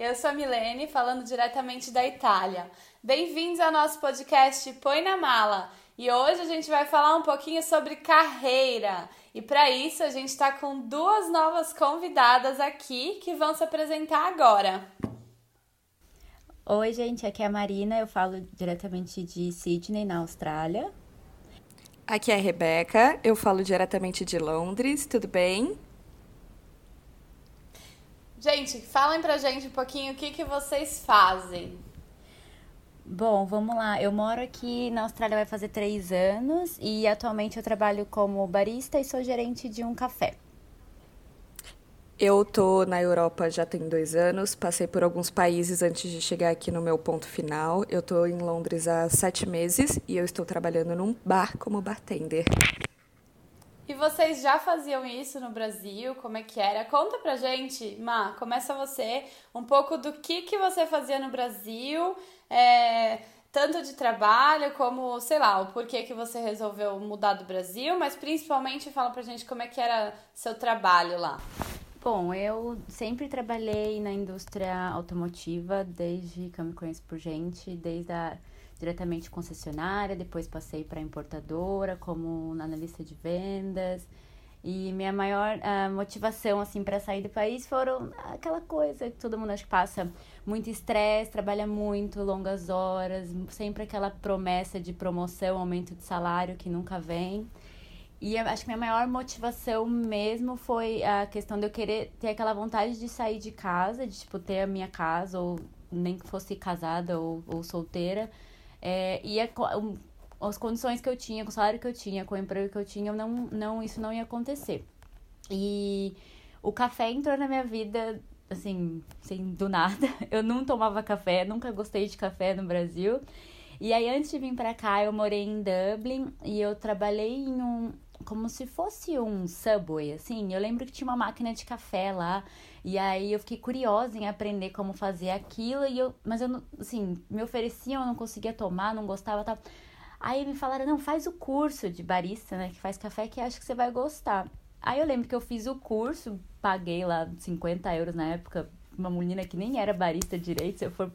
Eu sou a Milene, falando diretamente da Itália. Bem-vindos ao nosso podcast Põe na Mala. E hoje a gente vai falar um pouquinho sobre carreira. E para isso a gente está com duas novas convidadas aqui que vão se apresentar agora. Oi, gente, aqui é a Marina, eu falo diretamente de Sydney, na Austrália. Aqui é a Rebeca, eu falo diretamente de Londres, tudo bem? Gente, falem pra gente um pouquinho o que, que vocês fazem. Bom, vamos lá. Eu moro aqui na Austrália vai fazer três anos e atualmente eu trabalho como barista e sou gerente de um café. Eu tô na Europa já tem dois anos, passei por alguns países antes de chegar aqui no meu ponto final. Eu tô em Londres há sete meses e eu estou trabalhando num bar como bartender. E vocês já faziam isso no Brasil? Como é que era? Conta pra gente, Ma, começa você, um pouco do que, que você fazia no Brasil, é, tanto de trabalho como, sei lá, o porquê que você resolveu mudar do Brasil, mas principalmente fala pra gente como é que era seu trabalho lá. Bom, eu sempre trabalhei na indústria automotiva, desde que eu me conheço por gente, desde a diretamente concessionária, depois passei para importadora como analista de vendas. E minha maior uh, motivação assim para sair do país foram aquela coisa que todo mundo acho que passa muito estresse, trabalha muito, longas horas, sempre aquela promessa de promoção, aumento de salário que nunca vem. E acho que minha maior motivação mesmo foi a questão de eu querer ter aquela vontade de sair de casa, de tipo ter a minha casa ou nem que fosse casada ou, ou solteira, é, e a, as condições que eu tinha, com o salário que eu tinha, com o emprego que eu tinha, não, não, isso não ia acontecer. E o café entrou na minha vida, assim, sem do nada. Eu não tomava café, nunca gostei de café no Brasil. E aí, antes de vir pra cá, eu morei em Dublin e eu trabalhei em um. Como se fosse um subway, assim. Eu lembro que tinha uma máquina de café lá. E aí eu fiquei curiosa em aprender como fazer aquilo, e eu, mas eu assim, me ofereciam, eu não conseguia tomar, não gostava, tal. Aí me falaram: "Não, faz o curso de barista, né, que faz café que acho que você vai gostar". Aí eu lembro que eu fiz o curso, paguei lá 50 euros na época, uma menina que nem era barista direito, se eu for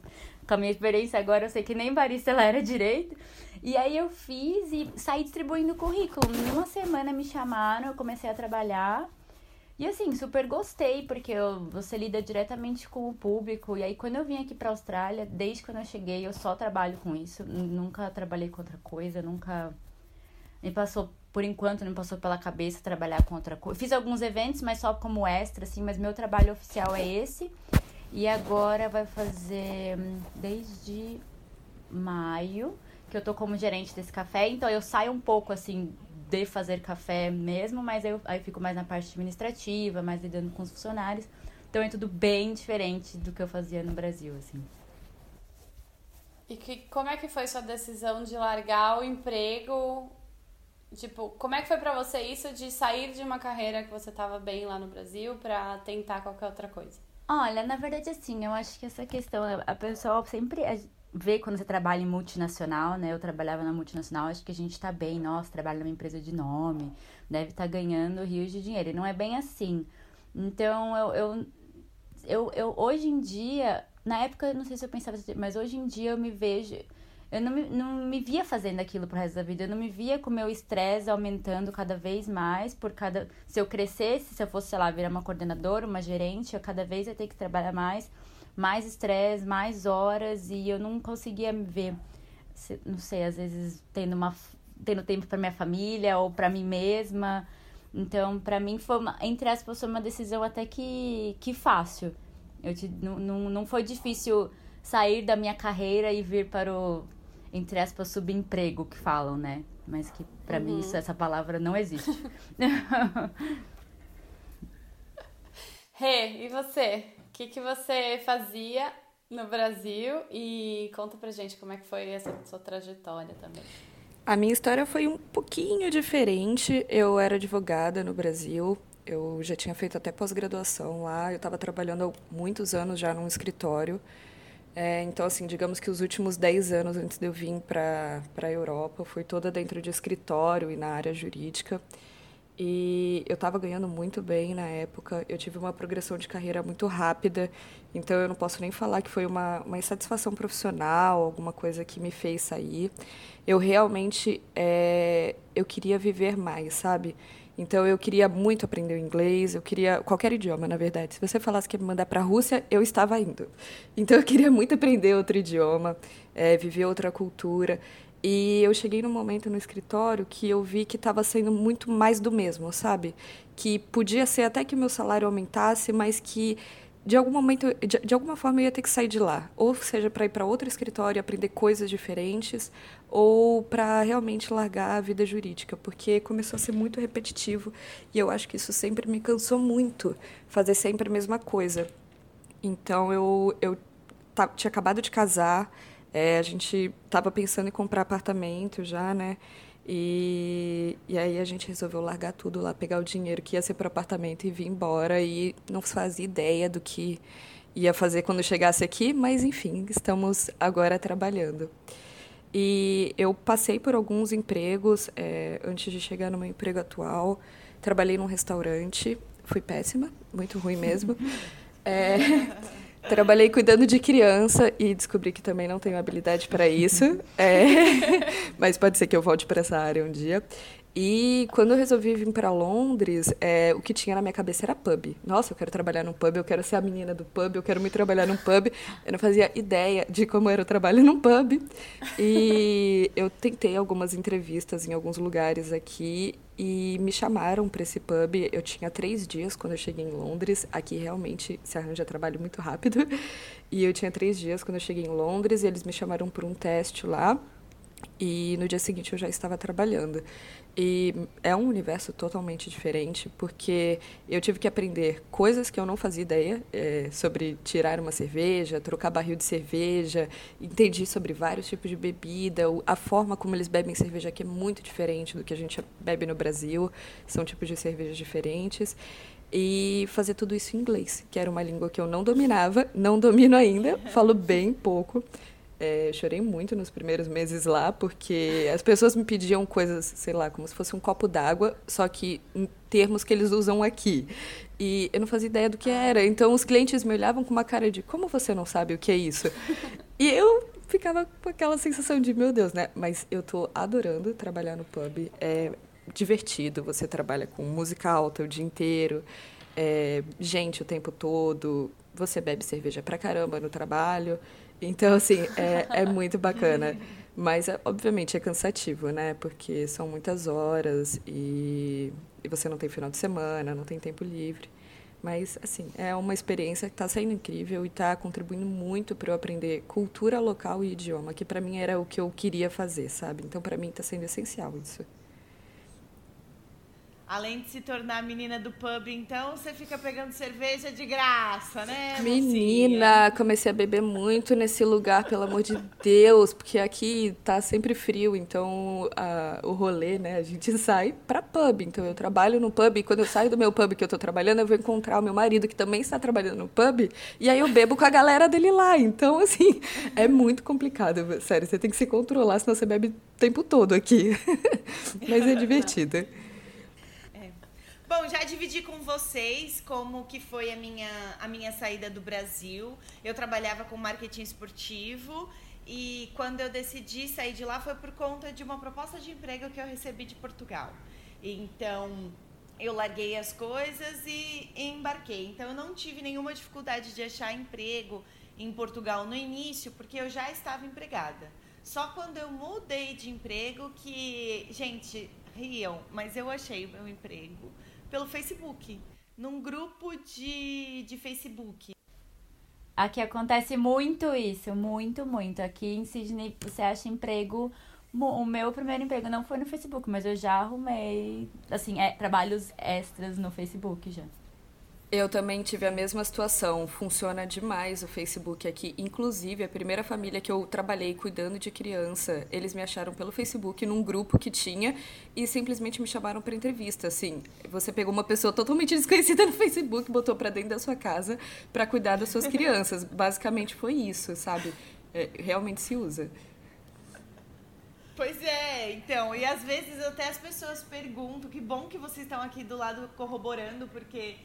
com a minha experiência agora, eu sei que nem barista ela era direito. E aí eu fiz e saí distribuindo currículo. Em uma semana me chamaram, eu comecei a trabalhar. E assim, super gostei, porque eu, você lida diretamente com o público. E aí, quando eu vim aqui pra Austrália, desde quando eu cheguei, eu só trabalho com isso. Nunca trabalhei com outra coisa, nunca. Me passou, por enquanto, não passou pela cabeça trabalhar com outra coisa. Fiz alguns eventos, mas só como extra, assim, mas meu trabalho oficial é esse. E agora vai fazer hum, desde maio que eu tô como gerente desse café, então eu saio um pouco assim de fazer café mesmo, mas eu, aí fico mais na parte administrativa, mais lidando com os funcionários. Então é tudo bem diferente do que eu fazia no Brasil, assim. E que, como é que foi sua decisão de largar o emprego? Tipo, como é que foi para você isso de sair de uma carreira que você tava bem lá no Brasil para tentar qualquer outra coisa? Olha, na verdade, assim, eu acho que essa questão, a pessoa sempre ver quando você trabalha em multinacional, né? Eu trabalhava na multinacional, acho que a gente tá bem, nossa, trabalha numa empresa de nome, deve estar tá ganhando rios de dinheiro. E não é bem assim. Então, eu, eu, eu, eu, hoje em dia, na época, não sei se eu pensava, mas hoje em dia eu me vejo. Eu não me, não me via fazendo aquilo pro resto da vida. Eu não me via com o meu estresse aumentando cada vez mais. por cada Se eu crescesse, se eu fosse, sei lá, virar uma coordenadora, uma gerente, eu cada vez ia ter que trabalhar mais mais estresse, mais horas e eu não conseguia me ver, não sei, às vezes tendo uma tendo tempo para minha família ou para mim mesma. Então, para mim foi uma, entre aspas, foi uma decisão até que que fácil. Eu te, não, não, não foi difícil sair da minha carreira e vir para o entre aspas subemprego que falam, né? Mas que para uhum. mim isso, essa palavra não existe. Rê, e você? Que, que você fazia no Brasil e conta pra gente como é que foi essa sua trajetória também. A minha história foi um pouquinho diferente. Eu era advogada no Brasil, eu já tinha feito até pós-graduação lá, eu estava trabalhando há muitos anos já num escritório. É, então, assim, digamos que os últimos 10 anos antes de eu vir para a Europa, foi toda dentro de escritório e na área jurídica. E eu estava ganhando muito bem na época, eu tive uma progressão de carreira muito rápida, então eu não posso nem falar que foi uma, uma insatisfação profissional, alguma coisa que me fez sair. Eu realmente é, eu queria viver mais, sabe? Então eu queria muito aprender o inglês, eu queria qualquer idioma, na verdade. Se você falasse que ia me mandar para a Rússia, eu estava indo. Então eu queria muito aprender outro idioma, é, viver outra cultura. E eu cheguei num momento no escritório que eu vi que estava sendo muito mais do mesmo, sabe? Que podia ser até que o meu salário aumentasse, mas que de algum momento, de, de alguma forma, eu ia ter que sair de lá. Ou seja, para ir para outro escritório e aprender coisas diferentes, ou para realmente largar a vida jurídica, porque começou a ser muito repetitivo e eu acho que isso sempre me cansou muito, fazer sempre a mesma coisa. Então eu, eu tinha acabado de casar é, a gente estava pensando em comprar apartamento já, né? E, e aí a gente resolveu largar tudo lá, pegar o dinheiro que ia ser para o apartamento e vir embora. E não fazia ideia do que ia fazer quando chegasse aqui, mas enfim, estamos agora trabalhando. E eu passei por alguns empregos é, antes de chegar no meu emprego atual. Trabalhei num restaurante, fui péssima, muito ruim mesmo. É, Trabalhei cuidando de criança e descobri que também não tenho habilidade para isso. É, mas pode ser que eu volte para essa área um dia. E quando eu resolvi vir para Londres, é, o que tinha na minha cabeça era pub. Nossa, eu quero trabalhar num pub, eu quero ser a menina do pub, eu quero me trabalhar num pub. Eu não fazia ideia de como era o trabalho num pub. E eu tentei algumas entrevistas em alguns lugares aqui e me chamaram para esse pub. Eu tinha três dias quando eu cheguei em Londres. Aqui realmente se arranja trabalho muito rápido. E eu tinha três dias quando eu cheguei em Londres e eles me chamaram para um teste lá. E no dia seguinte eu já estava trabalhando. E é um universo totalmente diferente, porque eu tive que aprender coisas que eu não fazia ideia é, sobre tirar uma cerveja, trocar barril de cerveja, entendi sobre vários tipos de bebida, a forma como eles bebem cerveja aqui é muito diferente do que a gente bebe no Brasil, são tipos de cervejas diferentes. E fazer tudo isso em inglês, que era uma língua que eu não dominava, não domino ainda, falo bem pouco. É, chorei muito nos primeiros meses lá, porque as pessoas me pediam coisas, sei lá, como se fosse um copo d'água, só que em termos que eles usam aqui. E eu não fazia ideia do que era. Então os clientes me olhavam com uma cara de: como você não sabe o que é isso? E eu ficava com aquela sensação de: meu Deus, né? Mas eu tô adorando trabalhar no pub. É divertido, você trabalha com música alta o dia inteiro, é, gente o tempo todo, você bebe cerveja pra caramba no trabalho. Então, assim, é, é muito bacana. Mas, é, obviamente, é cansativo, né? Porque são muitas horas e, e você não tem final de semana, não tem tempo livre. Mas, assim, é uma experiência que está sendo incrível e está contribuindo muito para eu aprender cultura local e idioma, que para mim era o que eu queria fazer, sabe? Então, para mim, está sendo essencial isso. Além de se tornar menina do pub, então você fica pegando cerveja de graça, né? Menina, comecei a beber muito nesse lugar, pelo amor de Deus, porque aqui tá sempre frio, então a, o rolê, né? A gente sai pra pub. Então eu trabalho no pub e quando eu saio do meu pub que eu tô trabalhando, eu vou encontrar o meu marido que também está trabalhando no pub e aí eu bebo com a galera dele lá. Então, assim, é muito complicado, sério. Você tem que se controlar, senão você bebe o tempo todo aqui. Mas é divertido. Bom, já dividi com vocês como que foi a minha, a minha saída do Brasil. Eu trabalhava com marketing esportivo e quando eu decidi sair de lá foi por conta de uma proposta de emprego que eu recebi de Portugal. Então, eu larguei as coisas e embarquei. Então, eu não tive nenhuma dificuldade de achar emprego em Portugal no início, porque eu já estava empregada. Só quando eu mudei de emprego que, gente, riam, mas eu achei o meu emprego pelo Facebook, num grupo de, de Facebook. Aqui acontece muito isso, muito, muito. Aqui em Sydney você acha emprego. O meu primeiro emprego não foi no Facebook, mas eu já arrumei, assim, é, trabalhos extras no Facebook já. Eu também tive a mesma situação. Funciona demais o Facebook aqui. Inclusive, a primeira família que eu trabalhei cuidando de criança, eles me acharam pelo Facebook num grupo que tinha e simplesmente me chamaram para entrevista. Assim, você pegou uma pessoa totalmente desconhecida no Facebook, botou para dentro da sua casa para cuidar das suas crianças. Basicamente foi isso, sabe? É, realmente se usa. Pois é, então, e às vezes até as pessoas perguntam, que bom que vocês estão aqui do lado corroborando, porque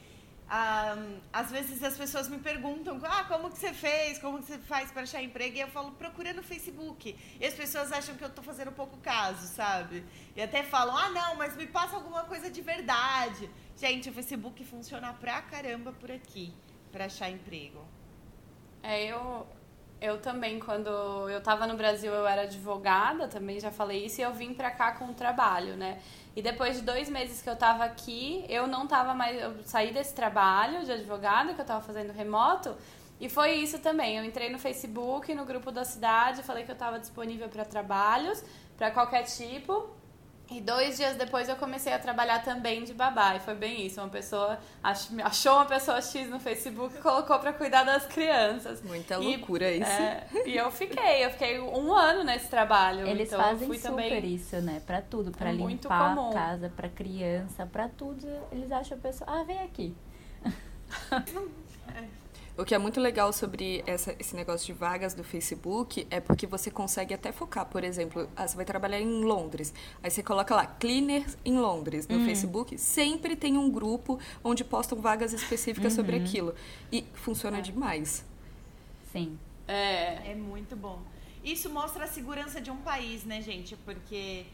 ah, às vezes as pessoas me perguntam, ah, como que você fez, como que você faz para achar emprego, e eu falo, procura no Facebook. E as pessoas acham que eu estou fazendo pouco caso, sabe? E até falam, ah, não, mas me passa alguma coisa de verdade. Gente, o Facebook funciona pra caramba por aqui, para achar emprego. É, eu, eu também, quando eu estava no Brasil, eu era advogada, também já falei isso, e eu vim pra cá com o trabalho, né? E depois de dois meses que eu estava aqui, eu não estava mais. Eu saí desse trabalho de advogada que eu estava fazendo remoto. E foi isso também. Eu entrei no Facebook, no grupo da cidade, falei que eu estava disponível para trabalhos, para qualquer tipo. E dois dias depois eu comecei a trabalhar também de babá. E foi bem isso. Uma pessoa achou uma pessoa X no Facebook e colocou para cuidar das crianças. Muita loucura e, isso. É, e eu fiquei, eu fiquei um ano nesse trabalho. Eles então fazem fui super também... isso, né? Pra tudo, pra É limpar a casa, pra criança, pra tudo. Eles acham a pessoa, ah, vem aqui. O que é muito legal sobre essa, esse negócio de vagas do Facebook é porque você consegue até focar. Por exemplo, ah, você vai trabalhar em Londres. Aí você coloca lá, cleaners em Londres, no Facebook. Sempre tem um grupo onde postam vagas específicas sobre aquilo. E funciona demais. Sim. É, É muito bom. Isso mostra a segurança de um país, né, gente? Porque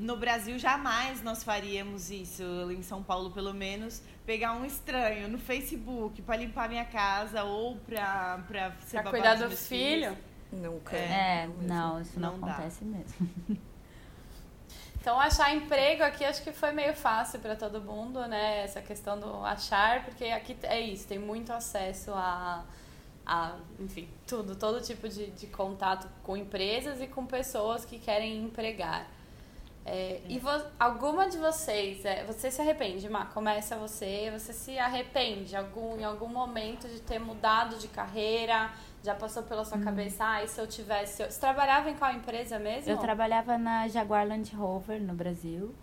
no Brasil jamais nós faríamos isso, em São Paulo pelo menos, pegar um estranho no Facebook para limpar minha casa ou para para ser pra cuidar dos do filho. filhos. Nunca. É, mesmo. não, isso não, Não dá. acontece mesmo. Então, achar emprego aqui acho que foi meio fácil para todo mundo, né? Essa questão do achar, porque aqui é isso, tem muito acesso a, a enfim, tudo, todo tipo de, de contato com empresas e com pessoas que querem empregar. É, e alguma de vocês, é, você se arrepende, Má? Começa você, você se arrepende algum, em algum momento de ter mudado de carreira? Já passou pela sua cabeça, ah, e se eu tivesse. Você trabalhava em qual empresa mesmo? Eu trabalhava na Jaguar Land Rover no Brasil.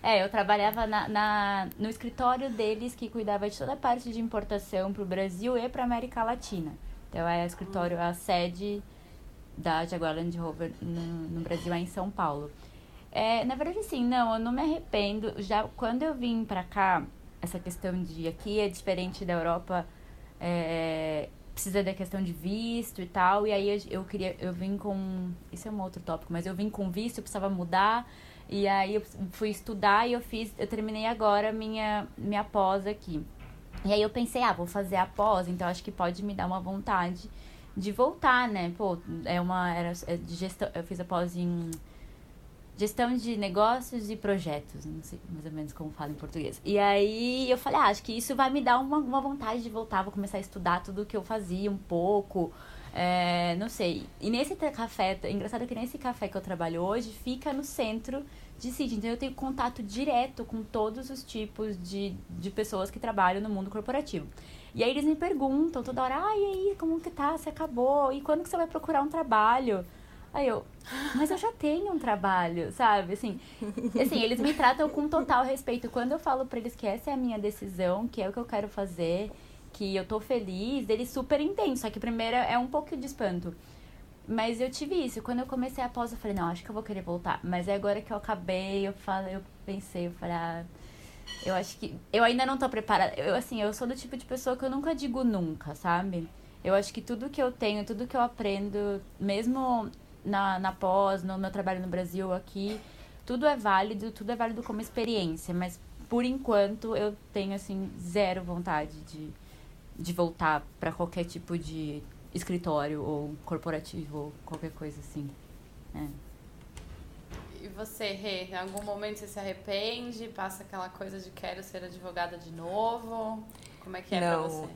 É, eu trabalhava na, na- no escritório deles que cuidava de toda a parte de importação para o Brasil e para América Latina. Então é o escritório, a sede da Jaguar Land Rover no, no Brasil é em São Paulo. É, na verdade, sim, não, eu não me arrependo. Já quando eu vim pra cá, essa questão de aqui é diferente da Europa, é, precisa da questão de visto e tal. E aí eu, eu queria, eu vim com. Isso é um outro tópico, mas eu vim com visto, eu precisava mudar. E aí eu fui estudar e eu fiz, eu terminei agora minha, minha pós aqui. E aí eu pensei, ah, vou fazer a pós, então acho que pode me dar uma vontade de voltar, né? Pô, é uma. Era é de gestão. Eu fiz a pós em gestão de negócios e projetos, não sei mais ou menos como fala em português. E aí eu falei, ah, acho que isso vai me dar uma, uma vontade de voltar, vou começar a estudar tudo que eu fazia um pouco. é, não sei. E nesse café, é engraçado que nesse café que eu trabalho hoje fica no centro de Sydney. Então eu tenho contato direto com todos os tipos de, de pessoas que trabalham no mundo corporativo. E aí eles me perguntam toda hora, ah, e aí, como que tá? Você acabou? E quando que você vai procurar um trabalho? Aí eu, mas eu já tenho um trabalho, sabe? Assim, assim, eles me tratam com total respeito. Quando eu falo pra eles que essa é a minha decisão, que é o que eu quero fazer, que eu tô feliz, eles super entendem. Só que primeiro é um pouco de espanto. Mas eu tive isso. Quando eu comecei a pós, eu falei, não, acho que eu vou querer voltar. Mas é agora que eu acabei, eu falei, eu pensei, eu falei, ah, eu acho que. Eu ainda não tô preparada. Eu, assim, eu sou do tipo de pessoa que eu nunca digo nunca, sabe? Eu acho que tudo que eu tenho, tudo que eu aprendo, mesmo na, na pós, no meu trabalho no Brasil, aqui, tudo é válido, tudo é válido como experiência. Mas por enquanto eu tenho, assim, zero vontade de, de voltar para qualquer tipo de escritório ou corporativo ou qualquer coisa assim. É. E você, Rê, em algum momento você se arrepende? Passa aquela coisa de quero ser advogada de novo? Como é que é pra Não. você?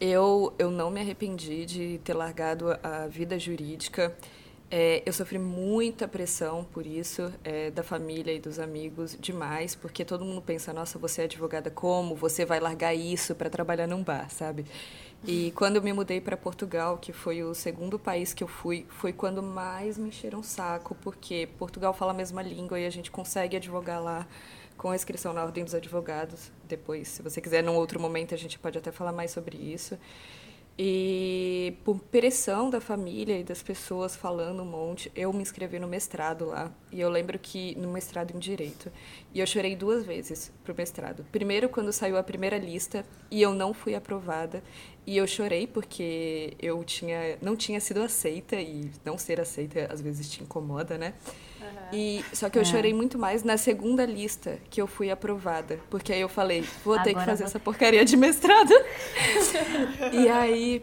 Eu, eu não me arrependi de ter largado a vida jurídica. É, eu sofri muita pressão por isso, é, da família e dos amigos, demais, porque todo mundo pensa, nossa, você é advogada como? Você vai largar isso para trabalhar num bar, sabe? E quando eu me mudei para Portugal, que foi o segundo país que eu fui, foi quando mais me encheram o saco, porque Portugal fala a mesma língua e a gente consegue advogar lá com a inscrição na Ordem dos Advogados. Depois, se você quiser, num outro momento, a gente pode até falar mais sobre isso. E por pressão da família e das pessoas falando um monte, eu me inscrevi no mestrado lá. E eu lembro que no mestrado em direito. E eu chorei duas vezes pro mestrado. Primeiro quando saiu a primeira lista e eu não fui aprovada. E eu chorei porque eu tinha não tinha sido aceita e não ser aceita às vezes te incomoda, né? Uhum. E só que eu é. chorei muito mais na segunda lista que eu fui aprovada, porque aí eu falei, vou ter Agora que fazer vou... essa porcaria de mestrado. e aí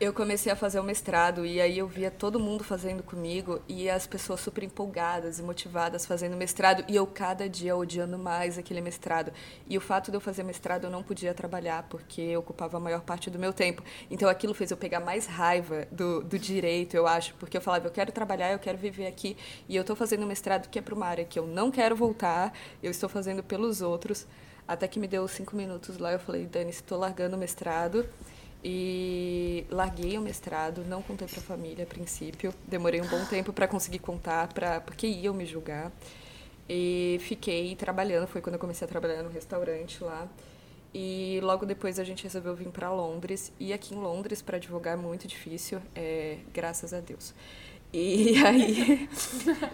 eu comecei a fazer o mestrado e aí eu via todo mundo fazendo comigo e as pessoas super empolgadas e motivadas fazendo mestrado e eu cada dia odiando mais aquele mestrado. E o fato de eu fazer mestrado eu não podia trabalhar porque ocupava a maior parte do meu tempo. Então aquilo fez eu pegar mais raiva do, do direito, eu acho, porque eu falava, eu quero trabalhar, eu quero viver aqui e eu estou fazendo mestrado que é para uma área que eu não quero voltar, eu estou fazendo pelos outros. Até que me deu cinco minutos lá, eu falei, Dani, estou largando o mestrado. E larguei o mestrado, não contei para a família a princípio. Demorei um bom tempo para conseguir contar, pra, porque iam me julgar. E fiquei trabalhando, foi quando eu comecei a trabalhar no restaurante lá. E logo depois a gente resolveu vir para Londres. E aqui em Londres, para advogar, é muito difícil, é, graças a Deus. E aí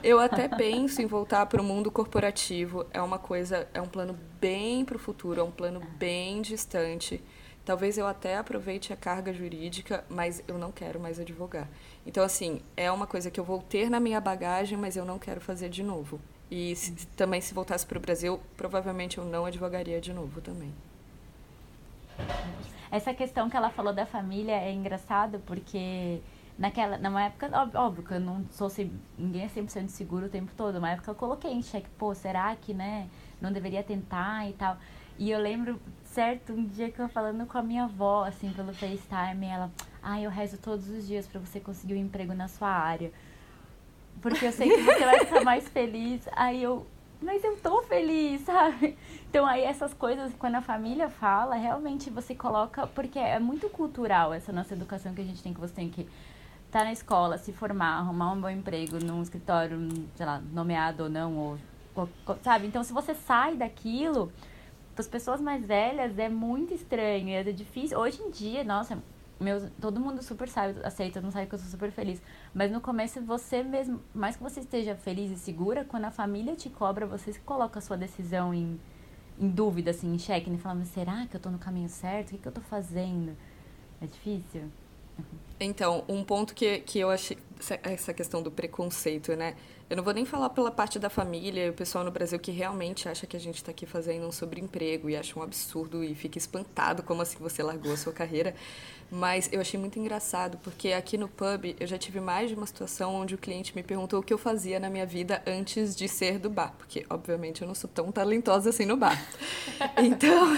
eu até penso em voltar para o mundo corporativo. É uma coisa, é um plano bem para o futuro, é um plano bem distante. Talvez eu até aproveite a carga jurídica, mas eu não quero mais advogar. Então, assim, é uma coisa que eu vou ter na minha bagagem, mas eu não quero fazer de novo. E se, também, se voltasse para o Brasil, provavelmente eu não advogaria de novo também. Essa questão que ela falou da família é engraçado, porque naquela, numa época, óbvio que eu não sou, ninguém é 100% seguro o tempo todo, uma época eu coloquei em xeque, pô, será que, né, não deveria tentar e tal. E eu lembro certo um dia que eu falando com a minha avó, assim, pelo FaceTime, ela, ah, eu rezo todos os dias para você conseguir um emprego na sua área. Porque eu sei que você vai ficar mais feliz. Aí eu, mas eu tô feliz, sabe? Então aí essas coisas, quando a família fala, realmente você coloca, porque é muito cultural essa nossa educação que a gente tem, que você tem que estar tá na escola, se formar, arrumar um bom emprego num escritório, sei lá, nomeado ou não, ou, sabe? Então se você sai daquilo, para as pessoas mais velhas é muito estranho, é difícil. Hoje em dia, nossa, meus, todo mundo super sabe, aceita, não sabe que eu sou super feliz. Mas no começo você mesmo, mais que você esteja feliz e segura, quando a família te cobra, você coloca a sua decisão em, em dúvida, assim, em xeque, né? Falando, será que eu estou no caminho certo? O que, que eu estou fazendo? É difícil? Então, um ponto que, que eu achei, essa questão do preconceito, né? Eu não vou nem falar pela parte da família e o pessoal no Brasil que realmente acha que a gente está aqui fazendo um sobreemprego e acha um absurdo e fica espantado como assim você largou a sua carreira. Mas eu achei muito engraçado, porque aqui no pub eu já tive mais de uma situação onde o cliente me perguntou o que eu fazia na minha vida antes de ser do bar, porque obviamente eu não sou tão talentosa assim no bar. Então,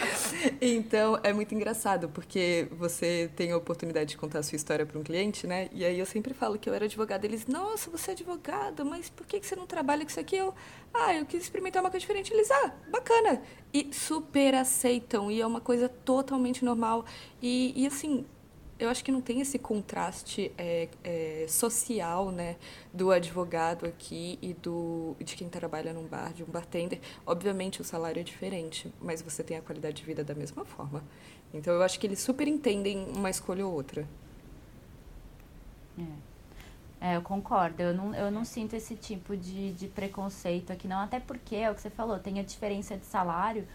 então é muito engraçado, porque você tem a oportunidade de contar a sua história para um cliente, né? E aí eu sempre falo que eu era advogada, eles, nossa, você é advogada, mas por que você não trabalha com isso aqui? Eu, ah, eu quis experimentar uma coisa diferente. Eles, ah, bacana. E super aceitam, e é uma coisa totalmente normal. E, e assim, eu acho que não tem esse contraste é, é, social, né, do advogado aqui e do de quem trabalha num bar, de um bartender. Obviamente o salário é diferente, mas você tem a qualidade de vida da mesma forma. Então eu acho que eles super entendem uma escolha ou outra. É. É, eu concordo. Eu não, eu não sinto esse tipo de, de preconceito aqui, não. Até porque, é o que você falou, tem a diferença de salário,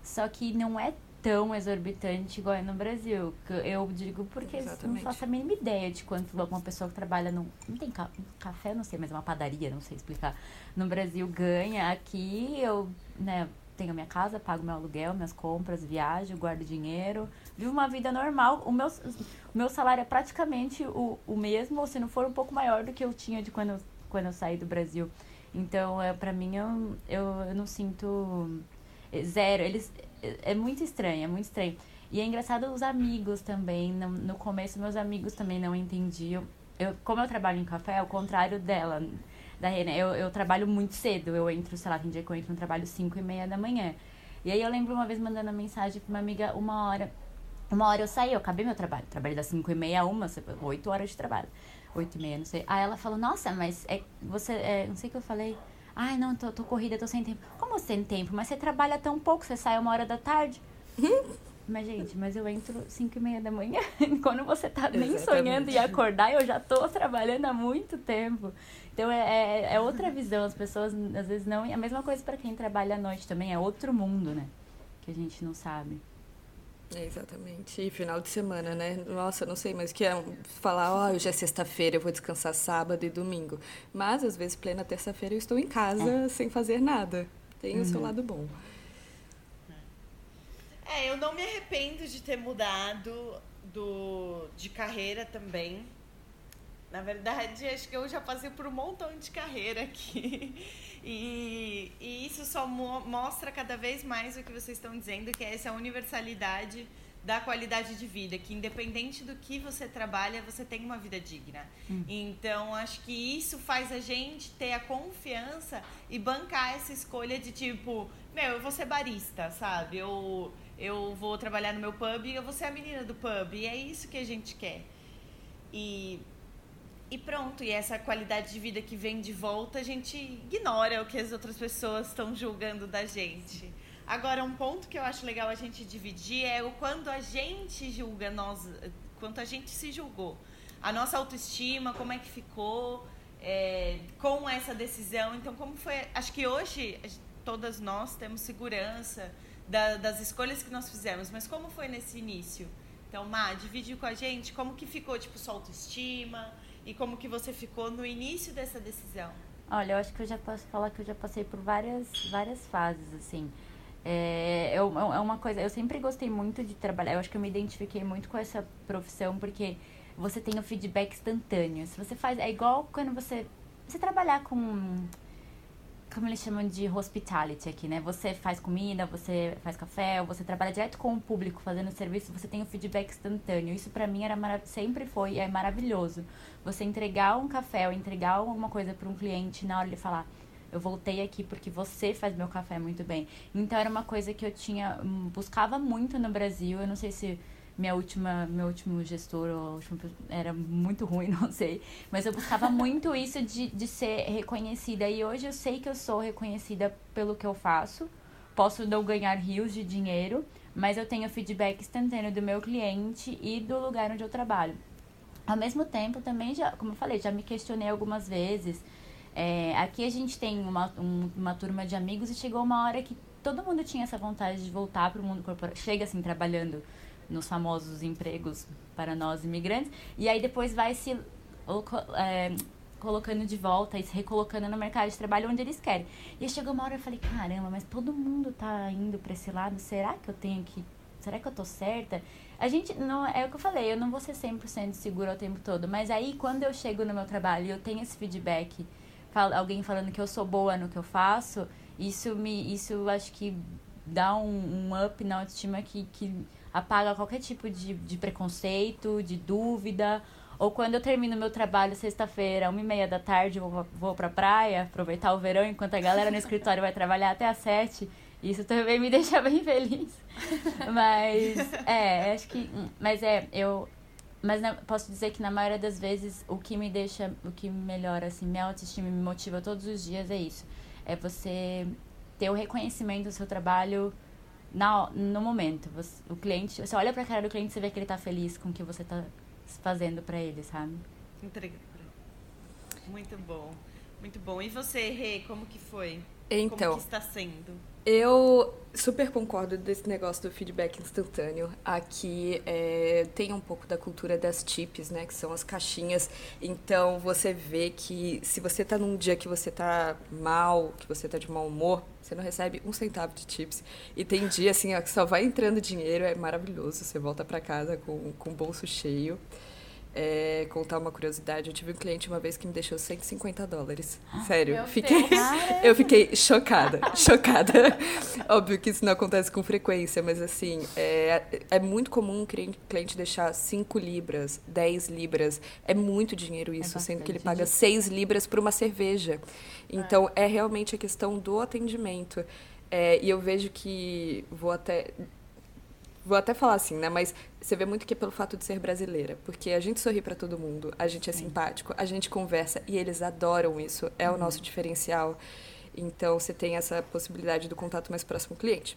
só que não é tão exorbitante igual é no Brasil. Eu digo porque não faço a mínima ideia de quanto uma pessoa que trabalha num. Não tem ca, café, não sei, mas uma padaria, não sei explicar. No Brasil ganha. Aqui eu, né, tenho minha casa, pago meu aluguel, minhas compras, viajo, guardo dinheiro, vivo uma vida normal. O meu, o meu salário é praticamente o, o mesmo, ou se não for um pouco maior do que eu tinha de quando, eu, quando eu saí do Brasil. Então, é, pra mim, eu, eu, eu não sinto zero. Eles, é muito estranho, é muito estranho. E é engraçado os amigos também. No, no começo, meus amigos também não entendiam. Eu, como eu trabalho em café, é o contrário dela da René. Eu, eu trabalho muito cedo, eu entro, sei lá, tem dia que eu entro no trabalho 5 e meia da manhã. E aí eu lembro uma vez mandando uma mensagem pra uma amiga, uma hora. Uma hora eu saí, eu acabei meu trabalho. Trabalhei das 5 e meia a uma, 8 horas de trabalho. 8 e meia, não sei. Aí ela falou, nossa, mas é, você. É, não sei o que eu falei. Ai, não, tô, tô corrida, tô sem tempo. Como sem tempo? Mas você trabalha tão pouco, você sai uma hora da tarde. Mas, gente, mas eu entro 5 e meia da manhã. Quando você tá nem Exatamente. sonhando em acordar, eu já tô trabalhando há muito tempo. Então é, é, é outra visão. As pessoas, às vezes, não. É a mesma coisa para quem trabalha à noite também. É outro mundo, né? Que a gente não sabe. É, exatamente. E final de semana, né? Nossa, não sei, mas que é falar, ó, hoje é sexta-feira, eu vou descansar sábado e domingo. Mas, às vezes, plena terça-feira, eu estou em casa sem fazer nada. Tem o seu lado bom. É, eu não me arrependo de ter mudado do, de carreira também. Na verdade, acho que eu já passei por um montão de carreira aqui. E, e isso só mo- mostra cada vez mais o que vocês estão dizendo, que é essa universalidade da qualidade de vida, que independente do que você trabalha, você tem uma vida digna. Então, acho que isso faz a gente ter a confiança e bancar essa escolha de tipo, meu, eu vou ser barista, sabe? Eu, eu vou trabalhar no meu pub e eu vou ser a menina do pub. E é isso que a gente quer. E, e pronto, e essa qualidade de vida que vem de volta, a gente ignora o que as outras pessoas estão julgando da gente. Agora, um ponto que eu acho legal a gente dividir é o quando a gente julga nós, quanto a gente se julgou. A nossa autoestima, como é que ficou é, com essa decisão. Então, como foi. Acho que hoje todas nós temos segurança da- das escolhas que nós fizemos, mas como foi nesse início? Então, Má, divide com a gente como que ficou, tipo, sua autoestima e como que você ficou no início dessa decisão. Olha, eu acho que eu já posso falar que eu já passei por várias, várias fases, assim. É, eu, é uma coisa, eu sempre gostei muito de trabalhar, eu acho que eu me identifiquei muito com essa profissão, porque você tem o feedback instantâneo. Se você faz, é igual quando você, você trabalhar com, como eles chamam de hospitality aqui, né? Você faz comida, você faz café, você trabalha direto com o público fazendo serviço, você tem o feedback instantâneo. Isso pra mim era sempre foi e é maravilhoso. Você entregar um café ou entregar alguma coisa para um cliente na hora de falar, eu voltei aqui porque você faz meu café muito bem. Então era uma coisa que eu tinha hum, buscava muito no Brasil. Eu não sei se minha última, meu último gestor ou era muito ruim, não sei. Mas eu buscava muito isso de, de ser reconhecida. E hoje eu sei que eu sou reconhecida pelo que eu faço. Posso não ganhar rios de dinheiro, mas eu tenho feedback instantâneo do meu cliente e do lugar onde eu trabalho. Ao mesmo tempo, também já, como eu falei, já me questionei algumas vezes. É, aqui a gente tem uma, um- uma turma de amigos e chegou uma hora que todo mundo tinha essa vontade de voltar para o mundo corporativo. Chega assim, trabalhando nos famosos empregos para nós imigrantes. E aí depois vai se é, colocando de volta e se recolocando no mercado de trabalho onde eles querem. E chegou uma hora eu falei, caramba, mas todo mundo tá indo para esse lado. Será que eu tenho que... Será que eu tô certa? A gente, não, é o que eu falei, eu não vou ser 100% segura o tempo todo. Mas aí, quando eu chego no meu trabalho e eu tenho esse feedback, alguém falando que eu sou boa no que eu faço, isso me, isso acho que dá um, um up na autoestima que, que apaga qualquer tipo de, de preconceito, de dúvida. Ou quando eu termino meu trabalho sexta-feira, uma e meia da tarde, vou, vou pra praia, aproveitar o verão, enquanto a galera no escritório vai trabalhar até às sete. Isso também me deixa bem feliz. Mas, é, acho que... Mas é, eu... Mas posso dizer que na maioria das vezes o que me deixa, o que melhora, assim, minha autoestima me motiva todos os dias é isso. É você ter o reconhecimento do seu trabalho na, no momento. Você, o cliente, você olha pra cara do cliente e você vê que ele tá feliz com o que você tá fazendo pra ele, sabe? Entrega pra ele. Muito bom. Muito bom. E você, Rê, como que foi? Então, Como que está sendo? Eu super concordo desse negócio do feedback instantâneo. Aqui é, tem um pouco da cultura das tips, né? Que são as caixinhas. Então você vê que se você tá num dia que você tá mal, que você tá de mau humor, você não recebe um centavo de tips. E tem dia assim, ó, que só vai entrando dinheiro, é maravilhoso. Você volta para casa com, com o bolso cheio. É, contar uma curiosidade, eu tive um cliente uma vez que me deixou 150 dólares. Sério, Meu fiquei, Deus. eu fiquei chocada, chocada. Óbvio que isso não acontece com frequência, mas assim, é, é muito comum um cli- cliente deixar 5 libras, 10 libras. É muito dinheiro isso, sendo que ele paga 6 libras por uma cerveja. Então, é realmente a questão do atendimento. É, e eu vejo que, vou até vou até falar assim, né? Mas você vê muito que é pelo fato de ser brasileira. Porque a gente sorri pra todo mundo, a gente é simpático, a gente conversa e eles adoram isso. É o nosso diferencial. Então você tem essa possibilidade do contato mais próximo com o cliente.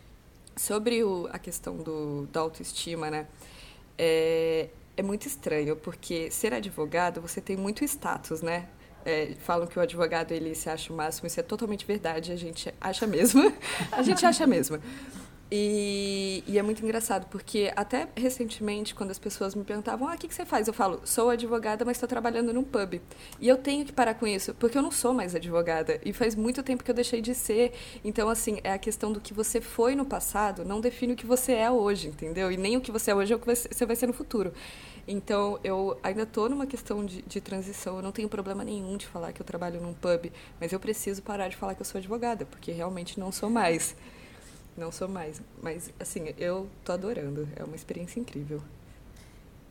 Sobre o, a questão do, da autoestima, né? É, é muito estranho, porque ser advogado, você tem muito status, né? É, falam que o advogado ele se acha o máximo, isso é totalmente verdade, a gente acha mesmo. a gente acha mesmo. E, e, é muito engraçado, porque até recentemente, quando as pessoas me perguntavam, ah, o que, que você faz? Eu falo, sou advogada, mas estou trabalhando num pub. E eu tenho que parar com isso, porque eu não sou mais advogada. E faz muito tempo que eu deixei de ser. Então, assim, é a questão do que você foi no passado, não define o que você é hoje, entendeu? E nem o que você é hoje é o que você vai ser no futuro. Então, eu ainda estou numa questão de, de transição. Eu não tenho problema nenhum de falar que eu trabalho num pub, mas eu preciso parar de falar que eu sou advogada, porque realmente não sou mais. Não sou mais. Mas, assim, eu tô adorando. É uma experiência incrível.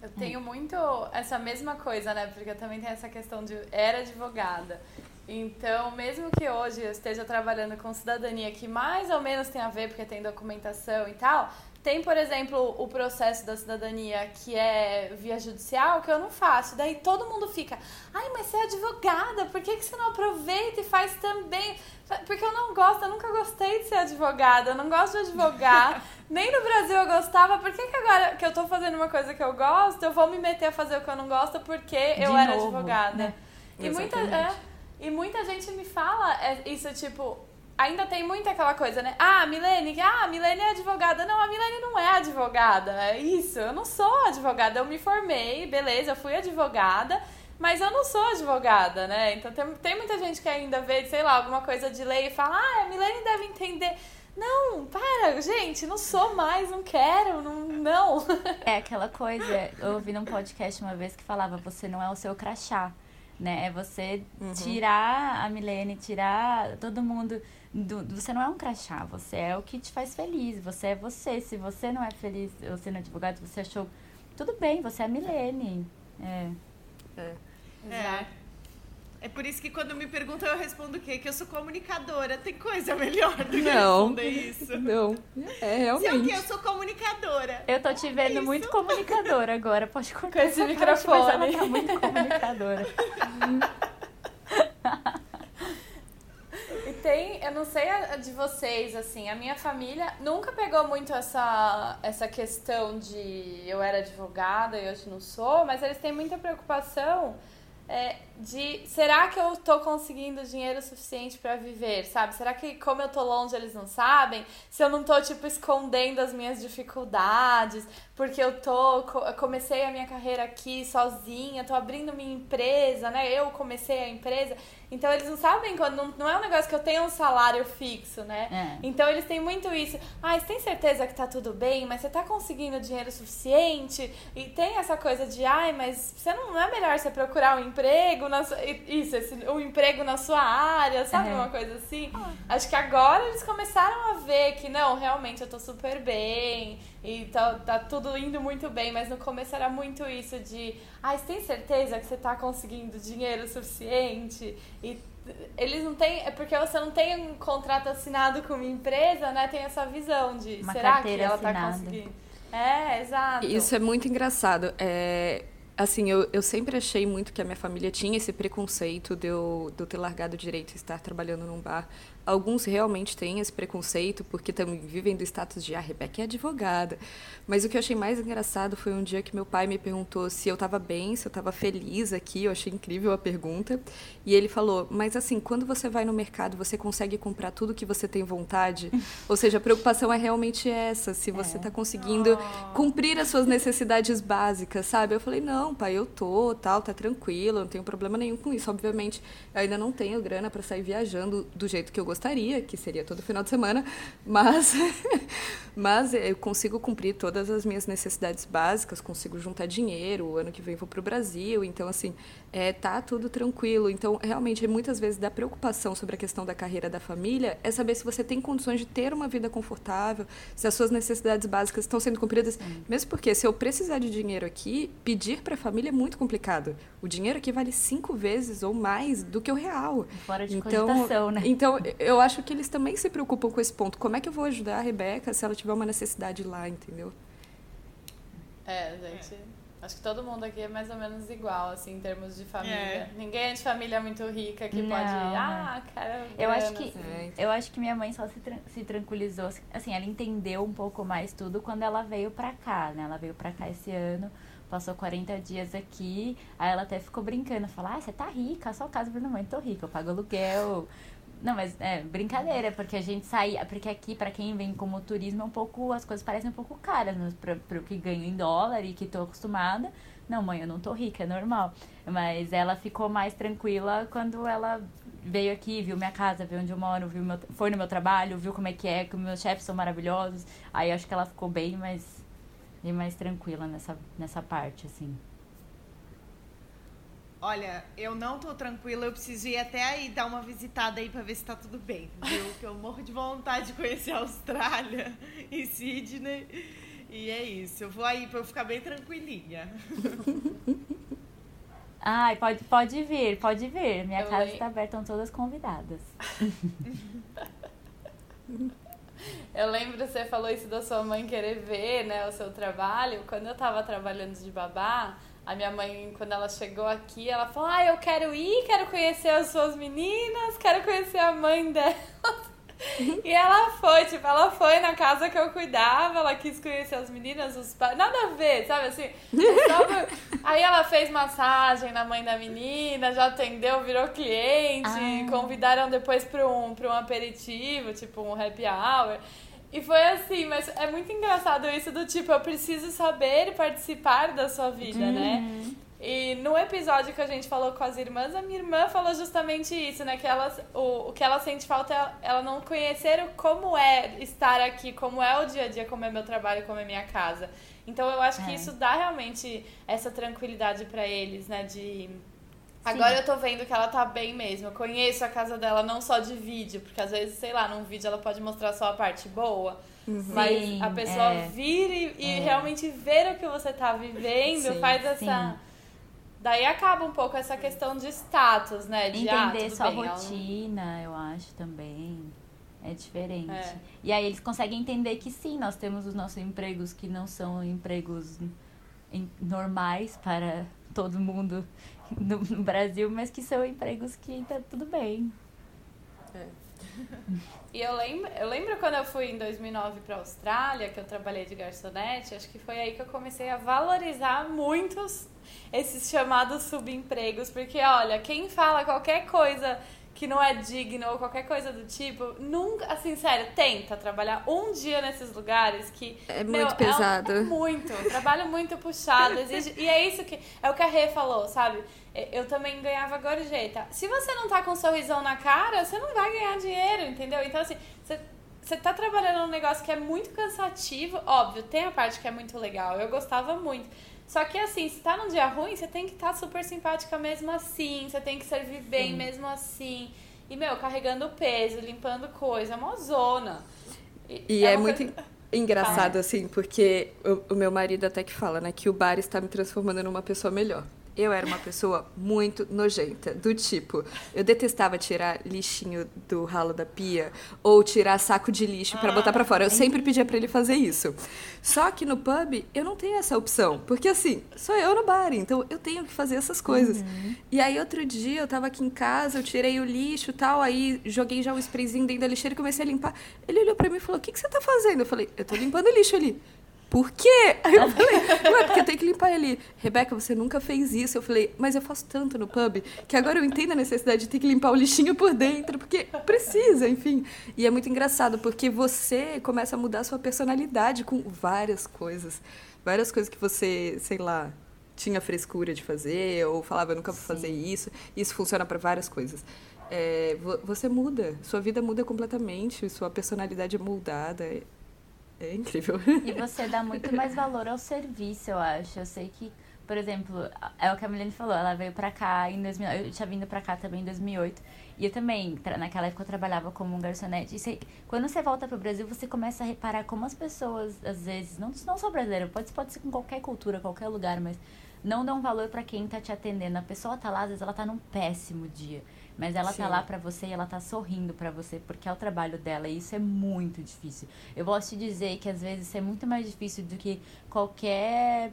Eu tenho muito essa mesma coisa, né? Porque eu também tenho essa questão de era advogada. Então, mesmo que hoje eu esteja trabalhando com cidadania que mais ou menos tem a ver, porque tem documentação e tal, tem, por exemplo, o processo da cidadania que é via judicial, que eu não faço. Daí todo mundo fica, ai, mas você é advogada, por que, que você não aproveita e faz também? Porque eu não gosto, eu nunca gostei de ser advogada, eu não gosto de advogar. Nem no Brasil eu gostava, por que, que agora que eu tô fazendo uma coisa que eu gosto, eu vou me meter a fazer o que eu não gosto porque eu de era novo, advogada? Né? E muita, é, e muita gente me fala é, isso, tipo, ainda tem muito aquela coisa, né? Ah, Milene, ah, a Milene é advogada. Não, a Milene não é advogada. É isso, eu não sou advogada. Eu me formei, beleza, eu fui advogada, mas eu não sou advogada, né? Então tem, tem muita gente que ainda vê, sei lá, alguma coisa de lei e fala, ah, a Milene deve entender. Não, para, gente, não sou mais, não quero, não. não. É aquela coisa, eu ouvi num podcast uma vez que falava, você não é o seu crachá. Né? É você uhum. tirar a Milene, tirar todo mundo do, você não é um crachá, você é o que te faz feliz, você é você. Se você não é feliz, ou sendo advogado, você achou, tudo bem, você é Milene. É. É. é. É por isso que quando me perguntam, eu respondo o quê? Que eu sou comunicadora. Tem coisa melhor do que não, responder isso? Não, é realmente. Se é o quê? Eu sou comunicadora. Eu tô te é vendo é muito comunicadora agora. Pode contar. Com esse microfone. Mas ela tá muito comunicadora. tem, eu não sei a, de vocês, assim, a minha família nunca pegou muito essa, essa questão de eu era advogada e hoje não sou, mas eles têm muita preocupação é, de será que eu tô conseguindo dinheiro suficiente para viver, sabe? Será que como eu tô longe eles não sabem? Se eu não tô tipo escondendo as minhas dificuldades, porque eu tô comecei a minha carreira aqui sozinha, tô abrindo minha empresa, né? Eu comecei a empresa. Então eles não sabem quando não, não é um negócio que eu tenho um salário fixo, né? É. Então eles têm muito isso. Ah, você tem certeza que tá tudo bem, mas você tá conseguindo dinheiro suficiente? E tem essa coisa de, ai, mas você não, não é melhor você procurar um emprego na sua, isso, esse, um emprego na sua área, sabe? Uma coisa assim. Ah. Acho que agora eles começaram a ver que não, realmente eu tô super bem e tá, tá tudo indo muito bem, mas no começo era muito isso de, ah, você tem certeza que você tá conseguindo dinheiro suficiente? E eles não têm, é porque você não tem um contrato assinado com uma empresa, né? Tem essa visão de, uma será que ela assinada. tá conseguindo? É, exato. Isso é muito engraçado. É, assim, eu, eu sempre achei muito que a minha família tinha esse preconceito de eu, de eu ter largado direito e estar trabalhando num bar. Alguns realmente têm esse preconceito porque também vivem do status de ah, Rebeca é advogada. Mas o que eu achei mais engraçado foi um dia que meu pai me perguntou se eu estava bem, se eu estava feliz aqui. Eu achei incrível a pergunta. E ele falou: Mas assim, quando você vai no mercado, você consegue comprar tudo que você tem vontade? Ou seja, a preocupação é realmente essa: se você está é. conseguindo oh. cumprir as suas necessidades básicas, sabe? Eu falei: Não, pai, eu tô, tal, tá tranquilo, não tenho problema nenhum com isso. Obviamente, eu ainda não tenho grana para sair viajando do jeito que eu gostaria, que seria todo final de semana, mas, mas eu consigo cumprir todas as minhas necessidades básicas, consigo juntar dinheiro, o ano que vem vou para o Brasil, então, assim, é, tá tudo tranquilo. Então, realmente, muitas vezes da preocupação sobre a questão da carreira da família é saber se você tem condições de ter uma vida confortável, se as suas necessidades básicas estão sendo cumpridas. Hum. Mesmo porque, se eu precisar de dinheiro aqui, pedir para a família é muito complicado. O dinheiro aqui vale cinco vezes ou mais do que o real. Fora de então, né? Então, eu acho que eles também se preocupam com esse ponto. Como é que eu vou ajudar a Rebeca se ela tiver uma necessidade lá, entendeu? É, gente. Acho que todo mundo aqui é mais ou menos igual, assim, em termos de família. É. Ninguém é de família muito rica que não, pode. Ah, cara. Eu acho que é, então. eu acho que minha mãe só se, tra se tranquilizou, assim, ela entendeu um pouco mais tudo quando ela veio pra cá, né? Ela veio pra cá esse ano, passou 40 dias aqui, aí ela até ficou brincando, falou: "Ah, você tá rica, só casa pra mãe, tô rica, eu pago aluguel, não, mas é brincadeira, porque a gente sai. Porque aqui, para quem vem como turismo, é um pouco. As coisas parecem um pouco caras, mas pra, pro que ganho em dólar e que tô acostumada. Não, mãe, eu não tô rica, é normal. Mas ela ficou mais tranquila quando ela veio aqui, viu minha casa, viu onde eu moro, viu meu, foi no meu trabalho, viu como é que é, que meus chefes são maravilhosos. Aí acho que ela ficou bem mais, bem mais tranquila nessa, nessa parte, assim. Olha, eu não tô tranquila, eu preciso ir até aí dar uma visitada aí pra ver se tá tudo bem, viu? Que eu morro de vontade de conhecer a Austrália e Sydney. E é isso, eu vou aí pra eu ficar bem tranquilinha. Ai, pode, pode vir, pode vir. Minha eu casa está aberta, estão todas convidadas. Eu lembro que você falou isso da sua mãe querer ver, né, o seu trabalho. Quando eu tava trabalhando de babá, a minha mãe, quando ela chegou aqui, ela falou: Ah, eu quero ir, quero conhecer as suas meninas, quero conhecer a mãe delas. e ela foi, tipo, ela foi na casa que eu cuidava, ela quis conhecer as meninas, os pais. Nada a ver, sabe assim? Aí ela fez massagem na mãe da menina, já atendeu, virou cliente, ah. convidaram depois para um, pra um aperitivo, tipo um happy hour. E foi assim, mas é muito engraçado isso do tipo, eu preciso saber participar da sua vida, né? uhum. né? E no episódio que a gente falou com as irmãs, a minha irmã falou justamente isso, né? Que elas, o, o que ela sente falta é ela não conhecer como é estar aqui, como é o dia a dia, como é meu trabalho, como é minha casa. Então eu acho é. que isso dá realmente essa tranquilidade para eles, né? De Agora eu tô vendo que ela tá bem mesmo. Eu conheço a casa dela não só de vídeo, porque às vezes, sei lá, num vídeo ela pode mostrar só a parte boa. Uhum. Mas a pessoa é. vir e, e é. realmente ver o que você tá vivendo sim, faz essa. Sim. Daí acaba um pouco essa questão de status, né? De, ah, Entender ah, sua bem, rotina, eu acho também. É diferente. É. E aí eles conseguem entender que sim, nós temos os nossos empregos que não são empregos normais para todo mundo no, no Brasil, mas que são empregos que tá tudo bem. É. E eu lembro, eu lembro quando eu fui em 2009 para a Austrália, que eu trabalhei de garçonete, acho que foi aí que eu comecei a valorizar muitos esses chamados subempregos, porque olha, quem fala qualquer coisa que não é digno ou qualquer coisa do tipo, nunca, assim, sério, tenta trabalhar um dia nesses lugares que. É muito meu, pesado. É, um, é muito. Trabalho muito puxado. Exige, e é isso que. É o que a Rê falou, sabe? Eu também ganhava gorjeta. Se você não tá com um sorrisão na cara, você não vai ganhar dinheiro, entendeu? Então, assim, você você tá trabalhando num negócio que é muito cansativo, óbvio, tem a parte que é muito legal, eu gostava muito. Só que assim, se tá num dia ruim, você tem que estar tá super simpática mesmo assim, você tem que servir bem Sim. mesmo assim. E, meu, carregando peso, limpando coisa, é uma zona. E, e é, é muito coisa... engraçado, ah. assim, porque o, o meu marido até que fala, né, que o bar está me transformando numa pessoa melhor. Eu era uma pessoa muito nojenta, do tipo, eu detestava tirar lixinho do ralo da pia ou tirar saco de lixo para botar para fora. Eu sempre pedia para ele fazer isso. Só que no pub eu não tenho essa opção, porque assim, sou eu no bar, então eu tenho que fazer essas coisas. Uhum. E aí outro dia eu tava aqui em casa, eu tirei o lixo, tal, aí joguei já um sprayzinho dentro da lixeira e comecei a limpar. Ele olhou para mim e falou: "O que que você tá fazendo?" Eu falei: "Eu tô limpando o lixo ali." Por quê? Aí eu falei, não é porque eu tenho que limpar ele. Rebeca, você nunca fez isso. Eu falei, mas eu faço tanto no pub que agora eu entendo a necessidade de ter que limpar o lixinho por dentro, porque precisa, enfim. E é muito engraçado, porque você começa a mudar a sua personalidade com várias coisas. Várias coisas que você, sei lá, tinha frescura de fazer, ou falava, eu nunca vou Sim. fazer isso. Isso funciona para várias coisas. É, você muda, sua vida muda completamente, sua personalidade é moldada. É incrível. E você dá muito mais valor ao serviço, eu acho. Eu sei que, por exemplo, é o que a Milene falou, ela veio pra cá em 2000, eu tinha vindo pra cá também em 2008. E eu também, naquela época eu trabalhava como um garçonete. E você, quando você volta pro Brasil, você começa a reparar como as pessoas, às vezes, não, não só brasileiro, pode, pode ser com qualquer cultura, qualquer lugar, mas não dão valor para quem tá te atendendo. A pessoa tá lá, às vezes ela tá num péssimo dia. Mas ela tá Sim. tá lá para você e ela tá sorrindo para você porque é o trabalho dela e isso é muito difícil. Eu posso te dizer que às vezes isso é muito mais difícil do que qualquer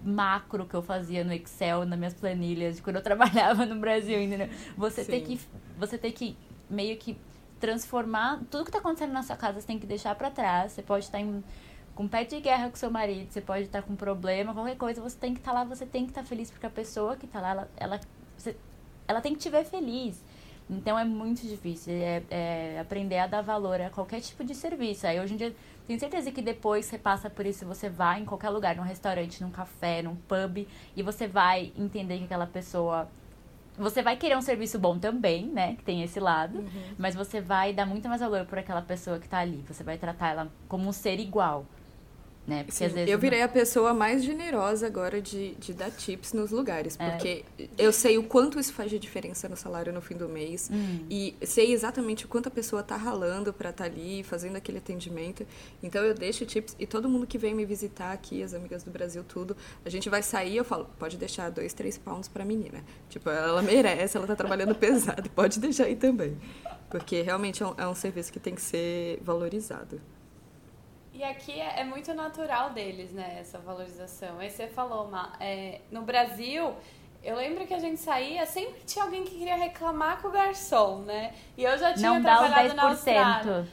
macro que eu fazia no Excel, nas minhas planilhas, de quando eu trabalhava no Brasil, entendeu? Você tem que você tem que meio que transformar tudo que tá acontecendo na sua casa, você tem que deixar para trás. Você pode estar em com pé de guerra com seu marido, você pode estar com problema, qualquer coisa, você tem que estar tá lá, você tem que estar tá feliz, porque a pessoa que está lá, ela, ela, você, ela tem que te ver feliz. Então é muito difícil é, é, aprender a dar valor a qualquer tipo de serviço. Aí hoje em dia, tenho certeza que depois você passa por isso, você vai em qualquer lugar, num restaurante, num café, num pub, e você vai entender que aquela pessoa você vai querer um serviço bom também, né? Que tem esse lado. Uhum. Mas você vai dar muito mais valor por aquela pessoa que tá ali. Você vai tratar ela como um ser igual né? Porque Sim, às vezes eu virei a pessoa mais generosa agora de, de dar tips nos lugares, é. porque é. eu sei o quanto isso faz de diferença no salário no fim do mês hum. e sei exatamente o quanto a pessoa tá ralando para estar tá ali fazendo aquele atendimento. Então eu deixo tips e todo mundo que vem me visitar aqui, as amigas do Brasil, tudo, a gente vai sair, eu falo, pode deixar dois, três pounds para menina. Tipo, ela merece, ela tá trabalhando pesado, pode deixar aí também. Porque realmente é um, é um serviço que tem que ser valorizado. E aqui é, é, muito natural deles, né, essa valorização. Aí você falou, Ma, é, no Brasil, eu lembro que a gente saía, sempre tinha alguém que queria reclamar com o garçom, né? E eu já tinha Não trabalhado dá os 10%. na Austrália.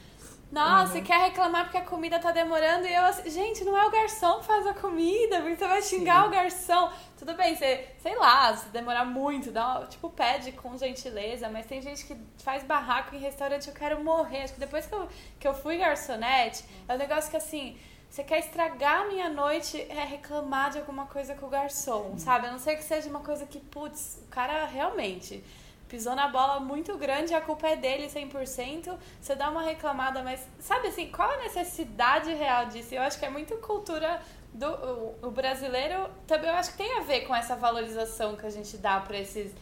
Nossa, uhum. quer reclamar porque a comida tá demorando e eu assim, gente, não é o garçom que faz a comida, porque você vai xingar Sim. o garçom. Tudo bem, você, sei lá, se demorar muito, dá, tipo, pede com gentileza, mas tem gente que faz barraco em restaurante, eu quero morrer. Acho que depois que eu, que eu fui garçonete, é um negócio que assim, você quer estragar a minha noite, é reclamar de alguma coisa com o garçom, sabe? A não ser que seja uma coisa que, putz, o cara realmente pisou na bola muito grande, a culpa é dele 100%, você dá uma reclamada, mas sabe assim, qual a necessidade real disso? Eu acho que é muito cultura do o, o brasileiro, também eu acho que tem a ver com essa valorização que a gente dá para esses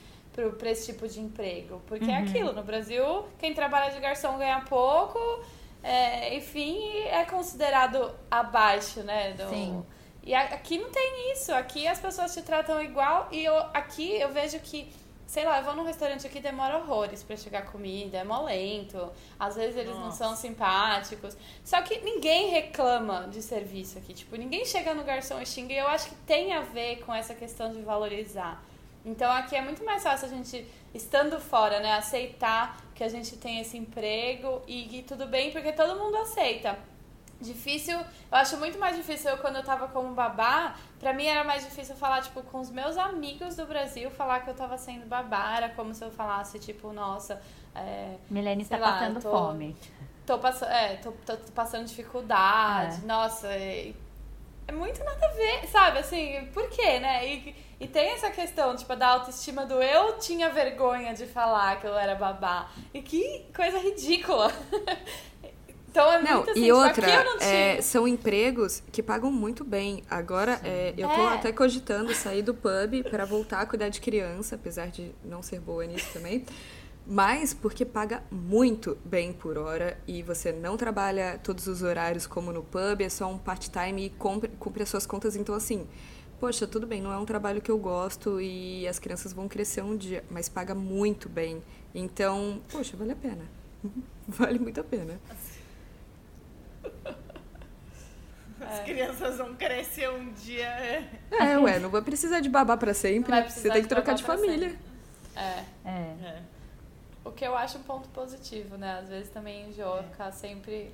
para esse tipo de emprego, porque é uhum. é aquilo, no Brasil, quem trabalha de garçom ganha pouco, é, enfim, é considerado abaixo, né, do, Sim. E aqui não tem isso, aqui as pessoas te tratam igual e eu, aqui eu vejo que sei lá, eu vou num restaurante aqui demora horrores para chegar comida, é molento, às vezes eles Nossa. não são simpáticos. Só que ninguém reclama de serviço aqui, tipo, ninguém chega no garçom e xinga, e eu acho que tem a ver com essa questão de valorizar. Então aqui é muito mais fácil a gente, estando fora, né, aceitar que a gente tem esse emprego e, e tudo bem, porque todo mundo aceita. Difícil, eu acho muito mais difícil eu, quando eu tava como babá, pra mim era mais difícil falar, tipo, com os meus amigos do Brasil, falar que eu tava sendo babá, era como se eu falasse, tipo, nossa. É, Milene está lá, passando tô, fome. Tô, pass é, tô, tô, tô passando dificuldade, é. nossa, é, é, muito nada a ver, sabe? Assim, por quê, né? E, e tem essa questão, tipo, da autoestima do eu tinha vergonha de falar que eu era babá. E que coisa ridícula. Então é não, muito assim, e tipo, outra, é, são empregos que pagam muito bem. Agora, é, eu tô é. até cogitando sair do pub para voltar a cuidar de criança, apesar de não ser boa nisso também. Mas porque paga muito bem por hora e você não trabalha todos os horários como no pub, é só um part-time e cumpre, cumpre as suas contas. Então, assim, poxa, tudo bem, não é um trabalho que eu gosto e as crianças vão crescer um dia, mas paga muito bem. Então, poxa, vale a pena. vale muito a pena. As é. crianças vão crescer um dia. É, é ué, não vai precisar de babá para sempre. Você tem que trocar de, de família. É. é. é. O que eu acho um ponto positivo, né? Às vezes também enjoa é. ficar sempre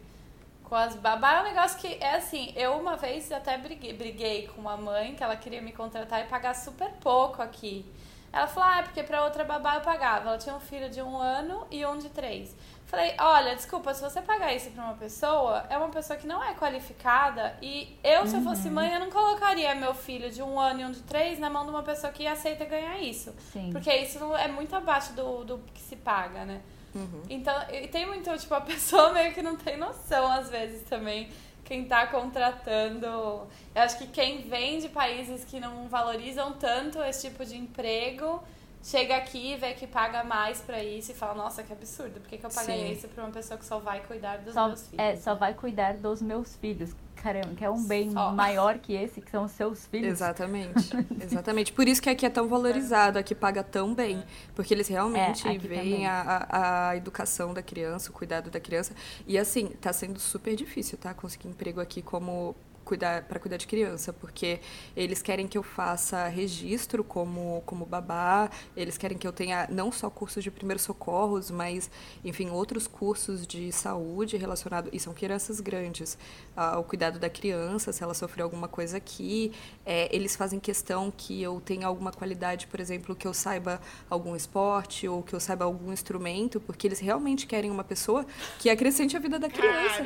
com as babá. É um negócio que é assim, eu uma vez até briguei, briguei com uma mãe que ela queria me contratar e pagar super pouco aqui. Ela falou, ah, é porque pra outra babá eu pagava. Ela tinha um filho de um ano e um de três. Falei, olha, desculpa, se você pagar isso pra uma pessoa, é uma pessoa que não é qualificada e eu, se eu fosse uhum. mãe, eu não colocaria meu filho de um ano e um de três na mão de uma pessoa que aceita ganhar isso. Sim. Porque isso é muito abaixo do, do que se paga, né? Uhum. Então, e tem muito, tipo, a pessoa meio que não tem noção, às vezes, também, quem tá contratando. Eu acho que quem vem de países que não valorizam tanto esse tipo de emprego chega aqui, vê que paga mais para isso e fala, nossa, que absurdo, por que, que eu paguei Sim. isso pra uma pessoa que só vai cuidar dos só, meus filhos? É, só vai cuidar dos meus filhos. Caramba, que é um bem só. maior que esse, que são os seus filhos. Exatamente. Exatamente. Por isso que aqui é tão valorizado, aqui paga tão bem. Porque eles realmente é, veem a, a educação da criança, o cuidado da criança. E assim, tá sendo super difícil, tá? Conseguir emprego aqui como cuidar para cuidar de criança, porque eles querem que eu faça registro como como babá, eles querem que eu tenha não só cursos de primeiros socorros, mas enfim, outros cursos de saúde relacionado e são crianças grandes, ao cuidado da criança, se ela sofreu alguma coisa aqui, é, eles fazem questão que eu tenha alguma qualidade, por exemplo, que eu saiba algum esporte ou que eu saiba algum instrumento, porque eles realmente querem uma pessoa que acrescente a vida da criança.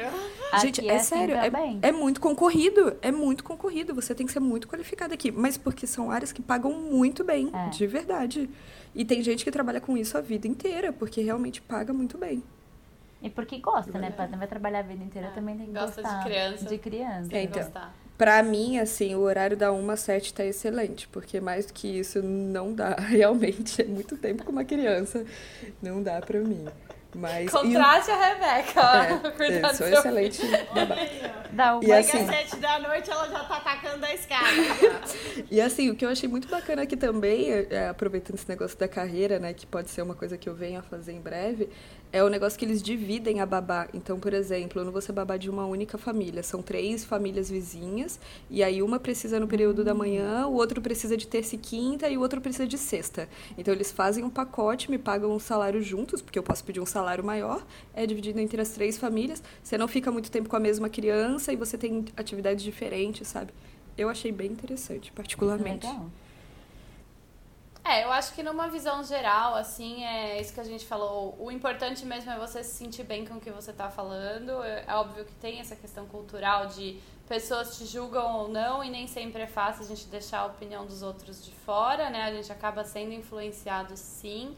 Gente, Aqui é, é assim sério, é, é muito concorrido, é muito concorrido. Você tem que ser muito qualificado aqui, mas porque são áreas que pagam muito bem, É. de verdade. E tem gente que trabalha com isso a vida inteira, porque realmente paga muito bem. E porque gosta, né? Pra- Não vai trabalhar a vida inteira, É, também tem que gosta de gostar. criança. De criança. Tem É, que então. gostar. Pra mim, assim, o horário da 1 às 7 tá excelente, porque mais do que isso não dá. Realmente, é muito tempo com uma criança. Não dá pra mim. Mas. e Contrate a Rebeca, ó. É, eu sou seu excelente babá. Dá uma E assim- às sete da noite, ela já tá atacando a escada. E assim, o que eu achei muito bacana aqui também, é, aproveitando esse negócio da carreira, né, que pode ser uma coisa que eu venho a fazer em breve, é o negócio que eles dividem a babá. Então, por exemplo, eu não vou ser babá de uma única família, são três famílias vizinhas, e aí uma precisa no período da manhã, o outro precisa de terça e quinta, e o outro precisa de sexta. Então, eles fazem um pacote, me pagam um salário juntos, porque eu posso pedir um salário maior, é dividido entre as três famílias, você não fica muito tempo com a mesma criança, e você tem atividades diferentes, sabe? Eu achei bem interessante, particularmente. Legal. É, eu acho que numa visão geral, assim, é isso que a gente falou. O importante mesmo é você se sentir bem com o que você tá falando. É óbvio que tem essa questão cultural de pessoas te julgam ou não, e nem sempre é fácil a gente deixar a opinião dos outros de fora, né? A gente acaba sendo influenciado sim.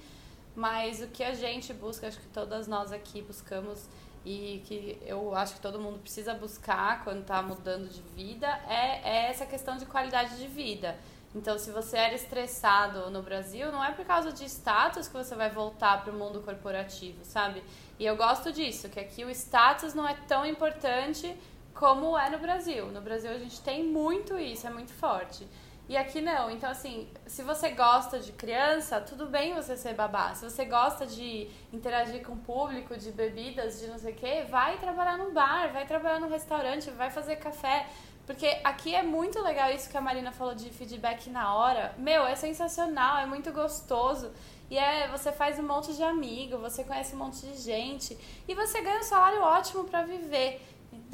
Mas o que a gente busca, acho que todas nós aqui buscamos e que eu acho que todo mundo precisa buscar quando está mudando de vida é, é essa questão de qualidade de vida. Então, se você era estressado no Brasil, não é por causa de status que você vai voltar para o mundo corporativo, sabe? E eu gosto disso, que aqui o status não é tão importante como é no Brasil. No Brasil a gente tem muito isso, é muito forte. E aqui não. Então, assim, se você gosta de criança, tudo bem você ser babá. Se você gosta de interagir com o público, de bebidas, de não sei o quê, vai trabalhar num bar, vai trabalhar num restaurante, vai fazer café. Porque aqui é muito legal isso que a Marina falou de feedback na hora. Meu, é sensacional, é muito gostoso. E é, você faz um monte de amigo, você conhece um monte de gente. E você ganha um salário ótimo pra viver.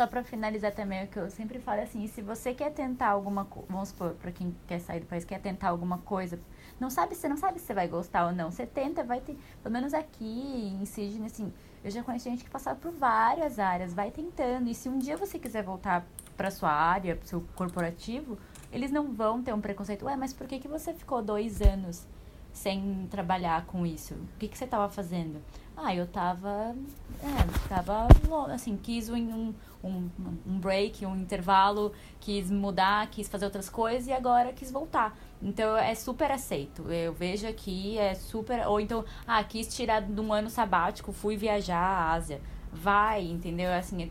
Só pra finalizar também, o que eu sempre falo é assim, se você quer tentar alguma coisa, vamos supor, pra quem quer sair do país, quer tentar alguma coisa, não sabe, você não sabe se vai gostar ou não, você tenta, vai ter, pelo menos aqui em Sydney, assim, eu já conheci gente que passava por várias áreas, vai tentando, e se um dia você quiser voltar pra sua área, pro seu corporativo, eles não vão ter um preconceito, ué, mas por que, que você ficou dois anos sem trabalhar com isso? O que, que você tava fazendo? Ah, eu tava. É, tava. Assim, quis um, um, um break, um intervalo, quis mudar, quis fazer outras coisas e agora quis voltar. Então é super aceito. Eu vejo aqui, é super. Ou então, ah, quis tirar de um ano sabático, fui viajar à Ásia. Vai, entendeu? Assim.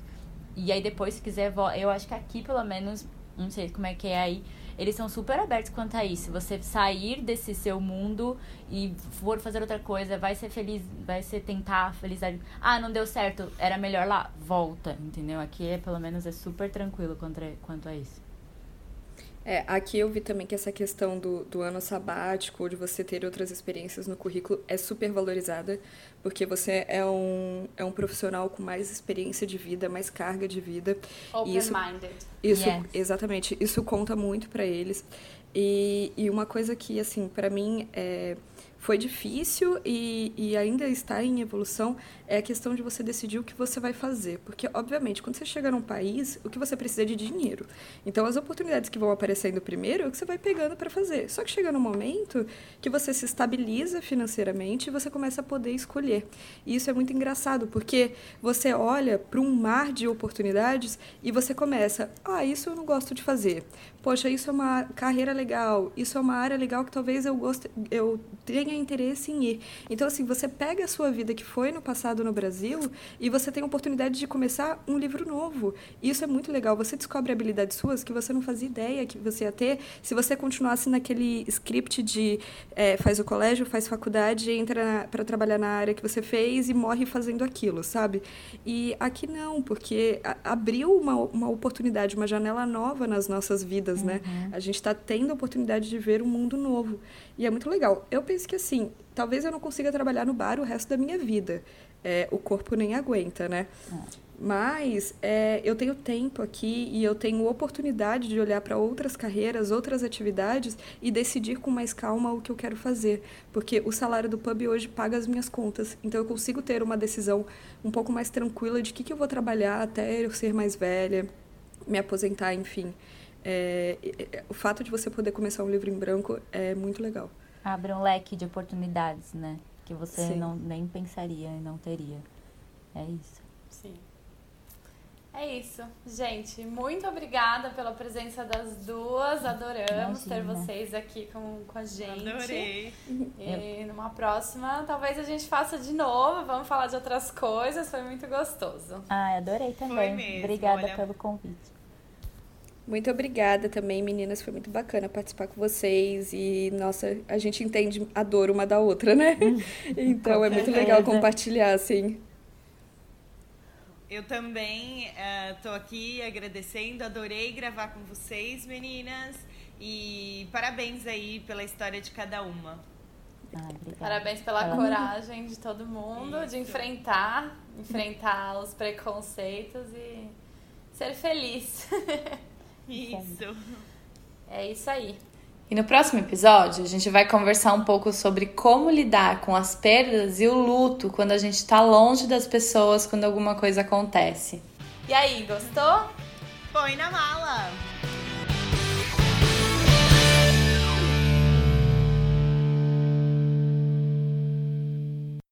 E aí depois, se quiser, eu acho que aqui, pelo menos, não sei como é que é aí, eles são super abertos quanto a isso. Você sair desse seu mundo e for fazer outra coisa, vai ser feliz, vai ser tentar felicidade. Ah, não deu certo, era melhor lá, volta, entendeu? Aqui é, pelo menos é super tranquilo quanto a, quanto a isso. É, aqui eu vi também que essa questão do, do ano sabático, ou de você ter outras experiências no currículo, é super valorizada, porque você é um, é um profissional com mais experiência de vida, mais carga de vida. E isso- Open-minded. Isso, Yes. exatamente. Isso conta muito pra eles. E, e uma coisa que, assim, pra mim é, foi difícil e, e ainda está em evolução é a questão de você decidir o que você vai fazer. Porque, obviamente, quando você chega num país, o que você precisa é de dinheiro. Então, as oportunidades que vão aparecendo primeiro é o que você vai pegando para fazer. Só que chega num momento que você se estabiliza financeiramente e você começa a poder escolher. E isso é muito engraçado, porque você olha para um mar de oportunidades e você começa, ah, isso eu não gosto de fazer. Poxa, isso é uma carreira legal, isso é uma área legal que talvez eu goste, eu tenha interesse em ir. Então, assim, você pega a sua vida que foi no passado no Brasil e você tem a oportunidade de começar um livro novo. Isso é muito legal. Você descobre habilidades suas que você não fazia ideia que você ia ter se você continuasse naquele script de é, faz o colégio, faz faculdade, entra para trabalhar na área que você fez e morre fazendo aquilo, sabe? E aqui não, porque abriu uma, uma oportunidade, uma janela nova nas nossas vidas, né? uhum. né? A gente está tendo a oportunidade de ver um mundo novo. E é muito legal. Eu penso que, assim, talvez eu não consiga trabalhar no bar o resto da minha vida. É, o corpo nem aguenta, né? É. Mas é, eu tenho tempo aqui e eu tenho oportunidade de olhar para outras carreiras, outras atividades e decidir com mais calma o que eu quero fazer. Porque o salário do pub hoje paga as minhas contas. Então eu consigo ter uma decisão um pouco mais tranquila de que, que eu vou trabalhar até eu ser mais velha, me aposentar, enfim. É, o fato de você poder começar um livro em branco é muito legal. Abre um leque de oportunidades, né? Que você não, nem pensaria e não teria. É isso. Sim. É isso, gente. Muito obrigada pela presença das duas. Adoramos Imagina. ter vocês aqui com, com a gente. Adorei. E numa próxima, talvez a gente faça de novo. Vamos falar de outras coisas. Foi muito gostoso. Ah, adorei também. Foi mesmo, obrigada olha... pelo convite. Muito obrigada também, meninas. Foi muito bacana participar com vocês. E, nossa, a gente entende a dor uma da outra, né? então é muito legal compartilhar, assim. Eu também estou uh, aqui agradecendo, adorei gravar com vocês, meninas. E parabéns aí pela história de cada uma. Ah, parabéns pela coragem de todo mundo, Isso. de enfrentar, enfrentar os preconceitos e ser feliz. Isso. É isso aí. E no próximo episódio, a gente vai conversar um pouco sobre como lidar com as perdas e o luto quando a gente está longe das pessoas quando alguma coisa acontece. E aí, gostou? Põe na mala!